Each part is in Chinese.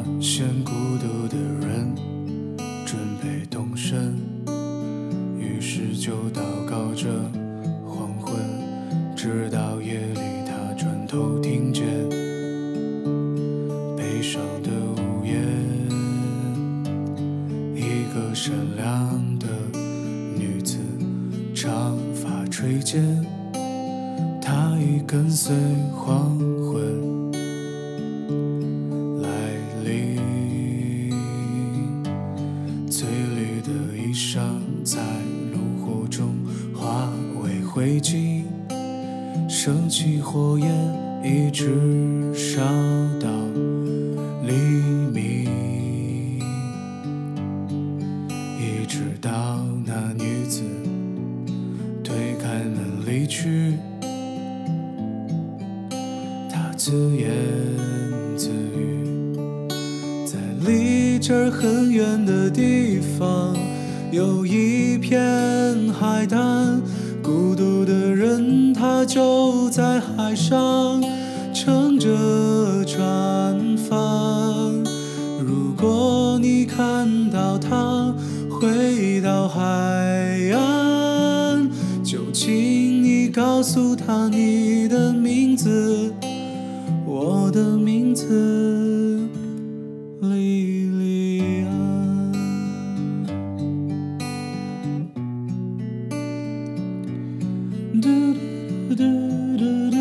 发现孤独的人准备动身，于是就祷告着黄昏，直到夜里他转头听见悲伤的午夜，一个善良的女子，长发垂肩，她已跟随黄昏。为灰烬，升起火焰，一直烧到黎明，一直到那女子推开门离去。他自言自语，在离这儿很远的地方，有一片海滩。就在海上乘着船帆。如果你看到他回到海岸，就请你告诉他你的名字。我的名字嘟嘟嘟嘟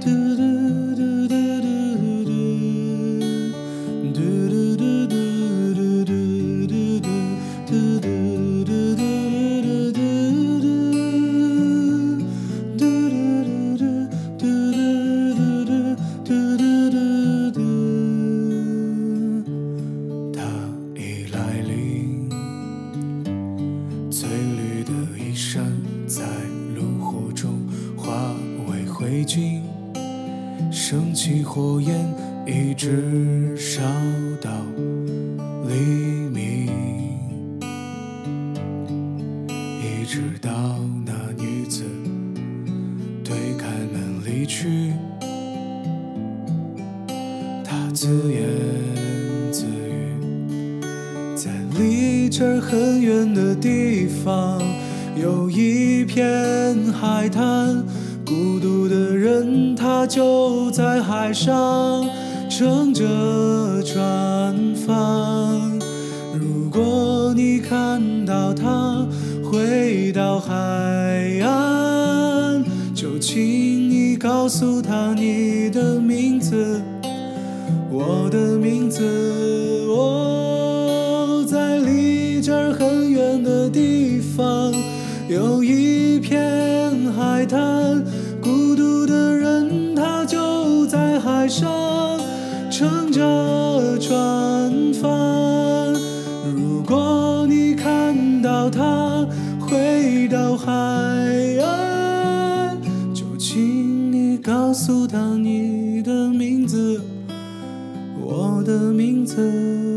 嘟嘟嘟嘟嘟，已来临，翠绿的衣衫。为灰烬，升起火焰，一直烧到黎明，一直到那女子推开门离去。他自言自语，在离这很远的地方，有一片海滩。孤独的人，他就在海上乘着船帆。如果你看到他回到海岸，就请你告诉他你的名字。我的名字，我在离这儿很远的地方，有一片海滩。上乘着船帆。如果你看到他回到海岸，就请你告诉他你的名字。我的名字。